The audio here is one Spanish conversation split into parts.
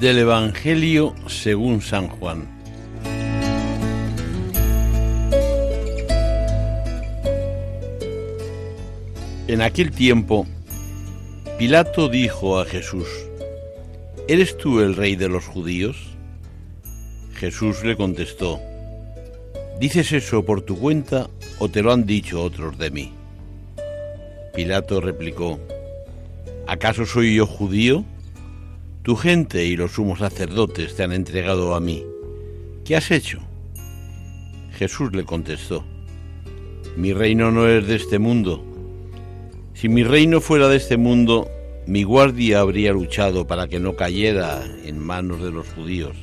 Del Evangelio según San Juan. En aquel tiempo, Pilato dijo a Jesús, ¿Eres tú el rey de los judíos? Jesús le contestó, ¿dices eso por tu cuenta o te lo han dicho otros de mí? Pilato replicó, ¿acaso soy yo judío? Tu gente y los sumos sacerdotes te han entregado a mí. ¿Qué has hecho? Jesús le contestó, Mi reino no es de este mundo. Si mi reino fuera de este mundo, mi guardia habría luchado para que no cayera en manos de los judíos.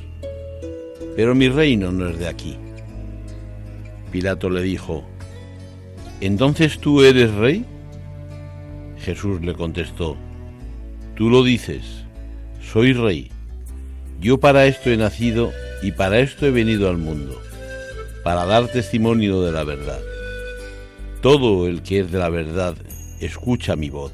Pero mi reino no es de aquí. Pilato le dijo, ¿Entonces tú eres rey? Jesús le contestó, Tú lo dices, soy rey. Yo para esto he nacido y para esto he venido al mundo, para dar testimonio de la verdad. Todo el que es de la verdad escucha mi voz.